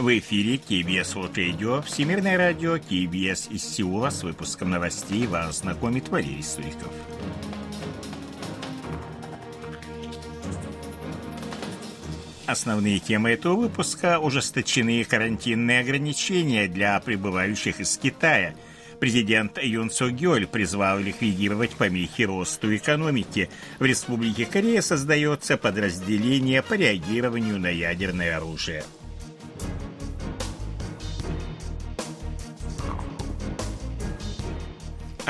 В эфире KBS World Radio, Всемирное радио KBS из Сеула с выпуском новостей вас знакомит Валерий Суриков. Основные темы этого выпуска – ужесточенные карантинные ограничения для прибывающих из Китая. Президент Юн Со Гёль призвал ликвидировать помехи росту экономики. В Республике Корея создается подразделение по реагированию на ядерное оружие.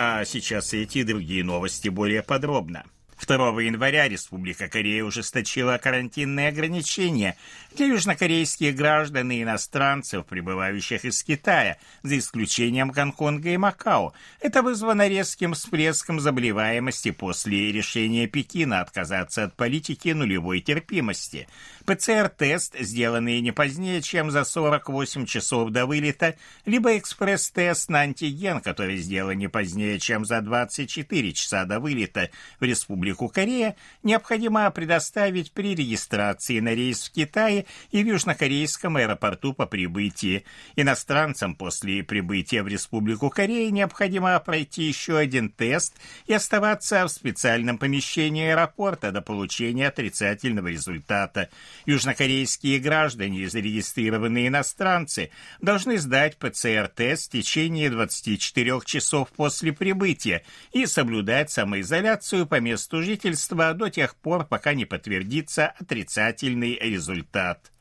А сейчас эти и другие новости более подробно. 2 января Республика Корея ужесточила карантинные ограничения для южнокорейских граждан и иностранцев, прибывающих из Китая, за исключением Гонконга и Макао. Это вызвано резким всплеском заболеваемости после решения Пекина отказаться от политики нулевой терпимости. ПЦР-тест, сделанный не позднее, чем за 48 часов до вылета, либо экспресс-тест на антиген, который сделан не позднее, чем за 24 часа до вылета в Республику Корея, необходимо предоставить при регистрации на рейс в Китае и в южнокорейском аэропорту по прибытии. Иностранцам после прибытия в Республику Корея необходимо пройти еще один тест и оставаться в специальном помещении аэропорта до получения отрицательного результата. Южнокорейские граждане, зарегистрированные иностранцы, должны сдать ПЦР-тест в течение 24 часов после прибытия и соблюдать самоизоляцию по месту жительства до тех пор, пока не подтвердится отрицательный результат.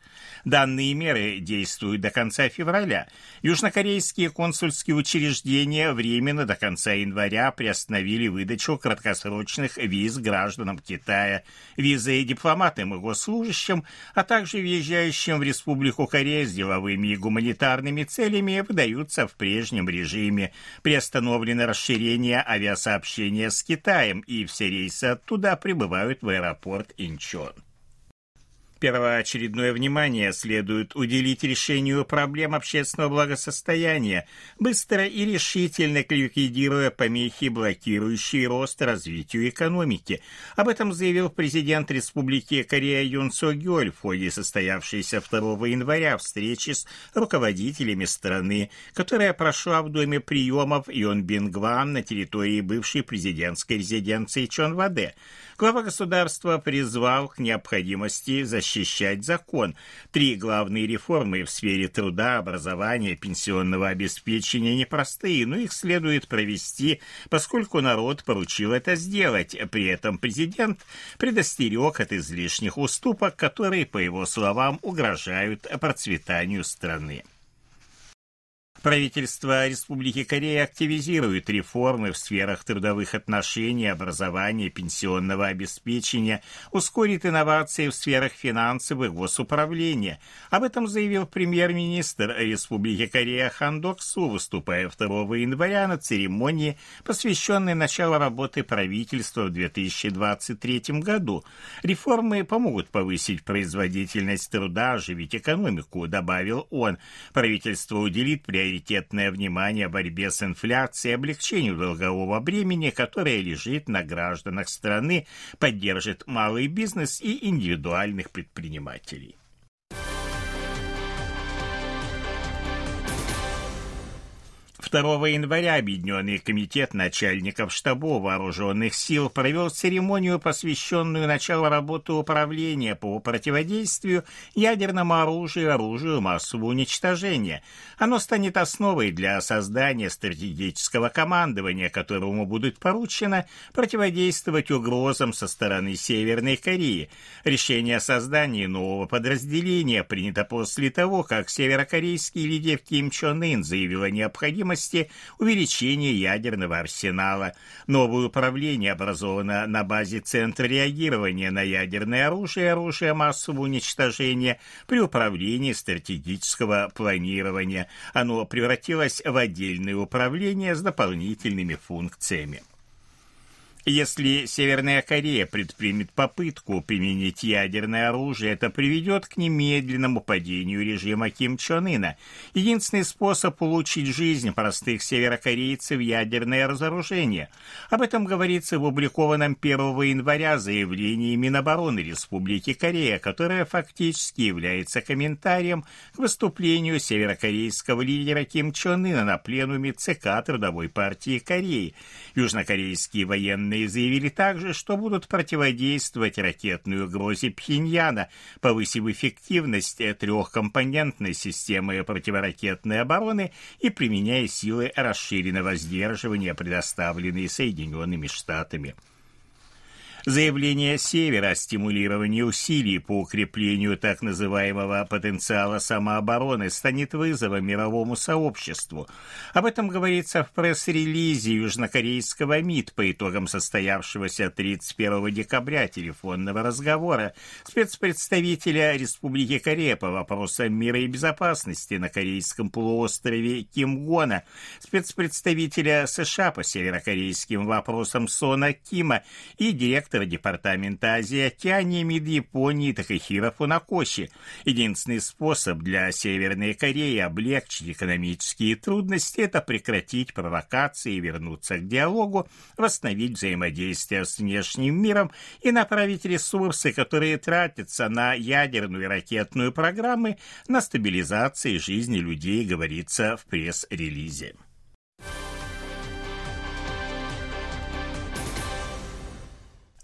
Данные меры действуют до конца февраля. Южнокорейские консульские учреждения временно до конца января приостановили выдачу краткосрочных виз гражданам Китая. Визы дипломатам и госслужащим, а также въезжающим в Республику Корея с деловыми и гуманитарными целями выдаются в прежнем режиме. Приостановлено расширение авиасообщения с Китаем, и все рейсы оттуда прибывают в аэропорт Инчон. Первоочередное внимание следует уделить решению проблем общественного благосостояния, быстро и решительно ликвидируя помехи, блокирующие рост развитию экономики. Об этом заявил президент Республики Корея Юн Со Гёль в ходе состоявшейся 2 января встречи с руководителями страны, которая прошла в доме приемов Йон Бингван на территории бывшей президентской резиденции Чон Ваде. Глава государства призвал к необходимости защищать закон. Три главные реформы в сфере труда, образования, пенсионного обеспечения непростые, но их следует провести, поскольку народ поручил это сделать. При этом президент предостерег от излишних уступок, которые, по его словам, угрожают процветанию страны. Правительство Республики Корея активизирует реформы в сферах трудовых отношений, образования, пенсионного обеспечения, ускорит инновации в сферах финансов и госуправления. Об этом заявил премьер-министр Республики Корея Хан Док Су, выступая 2 января на церемонии, посвященной началу работы правительства в 2023 году. Реформы помогут повысить производительность труда, оживить экономику, добавил он. Правительство уделит приоритет приоритетное внимание борьбе с инфляцией, облегчению долгового бремени, которое лежит на гражданах страны, поддержит малый бизнес и индивидуальных предпринимателей. 2 января Объединенный комитет начальников штабов вооруженных сил провел церемонию, посвященную началу работы управления по противодействию ядерному оружию и оружию массового уничтожения. Оно станет основой для создания стратегического командования, которому будет поручено противодействовать угрозам со стороны Северной Кореи. Решение о создании нового подразделения принято после того, как северокорейский лидер Ким Чон Ын заявил о необходимости возможности увеличения ядерного арсенала. Новое управление образовано на базе Центра реагирования на ядерное оружие и оружие массового уничтожения при управлении стратегического планирования. Оно превратилось в отдельное управление с дополнительными функциями. Если Северная Корея предпримет попытку применить ядерное оружие, это приведет к немедленному падению режима Ким Чен Ына. Единственный способ улучшить жизнь простых северокорейцев – ядерное разоружение. Об этом говорится в опубликованном 1 января заявлении Минобороны Республики Корея, которое фактически является комментарием к выступлению северокорейского лидера Ким Чен Ына на пленуме ЦК Трудовой партии Кореи. Южнокорейские военные Военные заявили также, что будут противодействовать ракетной угрозе Пхеньяна, повысив эффективность трехкомпонентной системы противоракетной обороны и применяя силы расширенного сдерживания, предоставленные Соединенными Штатами. Заявление Севера о стимулировании усилий по укреплению так называемого потенциала самообороны станет вызовом мировому сообществу. Об этом говорится в пресс-релизе южнокорейского МИД по итогам состоявшегося 31 декабря телефонного разговора спецпредставителя Республики Корея по вопросам мира и безопасности на Корейском полуострове Ким Гона, спецпредставителя США по северокорейским вопросам Сона Кима и директора директора Департамента Азии Океании МИД Японии Такахира Фунакоши. Единственный способ для Северной Кореи облегчить экономические трудности – это прекратить провокации и вернуться к диалогу, восстановить взаимодействие с внешним миром и направить ресурсы, которые тратятся на ядерную и ракетную программы, на стабилизации жизни людей, говорится в пресс-релизе.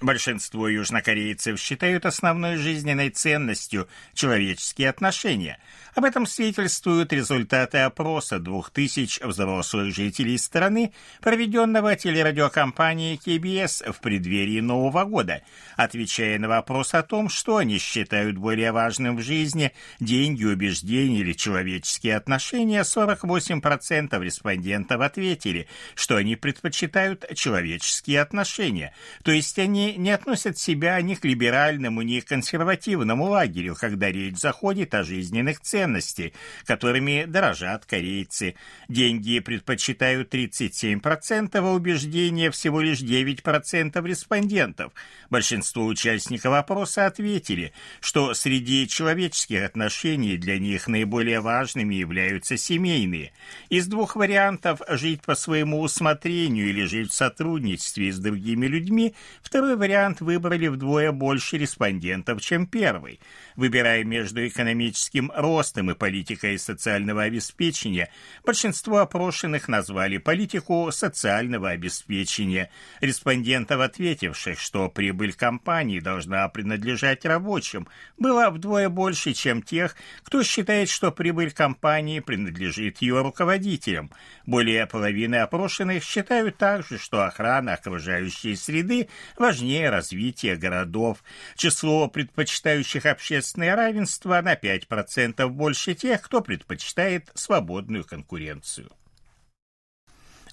Большинство южнокорейцев считают основной жизненной ценностью человеческие отношения – об этом свидетельствуют результаты опроса двух тысяч взрослых жителей страны, проведенного телерадиокомпанией KBS в преддверии Нового года, отвечая на вопрос о том, что они считают более важным в жизни – деньги, убеждения или человеческие отношения, 48% респондентов ответили, что они предпочитают человеческие отношения, то есть они не относят себя ни к либеральному, ни к консервативному лагерю, когда речь заходит о жизненных ценностях, которыми дорожат корейцы. Деньги предпочитают 37%, а убеждения всего лишь 9% респондентов. Большинство участников опроса ответили, что среди человеческих отношений для них наиболее важными являются семейные. Из двух вариантов «жить по своему усмотрению» или «жить в сотрудничестве с другими людьми» второй вариант выбрали вдвое больше респондентов, чем первый. Выбирая между экономическим ростом и политикой социального обеспечения, большинство опрошенных назвали политику социального обеспечения. Респондентов, ответивших, что прибыль компании должна принадлежать рабочим, было вдвое больше, чем тех, кто считает, что прибыль компании принадлежит ее руководителям. Более половины опрошенных считают также, что охрана окружающей среды важнее развития городов. Число предпочитающих общественное равенство на 5% больше больше тех, кто предпочитает свободную конкуренцию.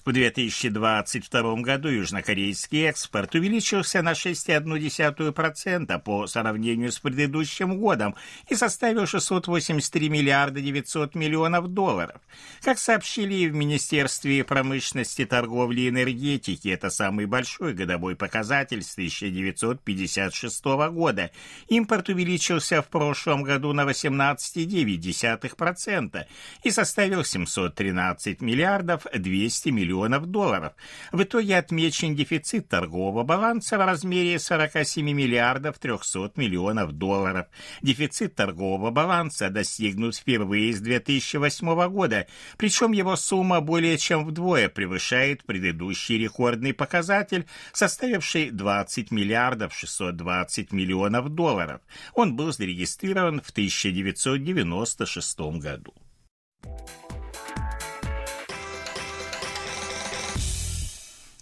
В 2022 году южнокорейский экспорт увеличился на 6,1% по сравнению с предыдущим годом и составил 683 миллиарда 900 миллионов долларов. Как сообщили в Министерстве промышленности, торговли и энергетики, это самый большой годовой показатель с 1956 года. Импорт увеличился в прошлом году на 18,9% и составил 713 миллиардов 200 миллионов миллионов долларов. В итоге отмечен дефицит торгового баланса в размере 47 миллиардов 300 миллионов долларов. Дефицит торгового баланса достигнут впервые с 2008 года, причем его сумма более чем вдвое превышает предыдущий рекордный показатель, составивший 20 миллиардов 620 миллионов долларов. Он был зарегистрирован в 1996 году.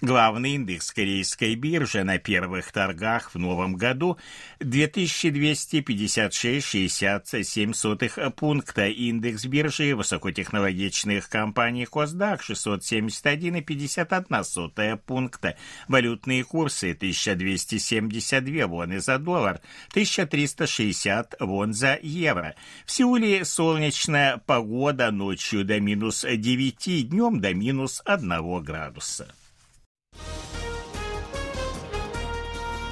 Главный индекс корейской биржи на первых торгах в новом году 2256,67 пункта. Индекс биржи высокотехнологичных компаний Косдак 671,51 пункта. Валютные курсы 1272 воны за доллар, 1360 вон за евро. В Сеуле солнечная погода ночью до минус 9, днем до минус 1 градуса.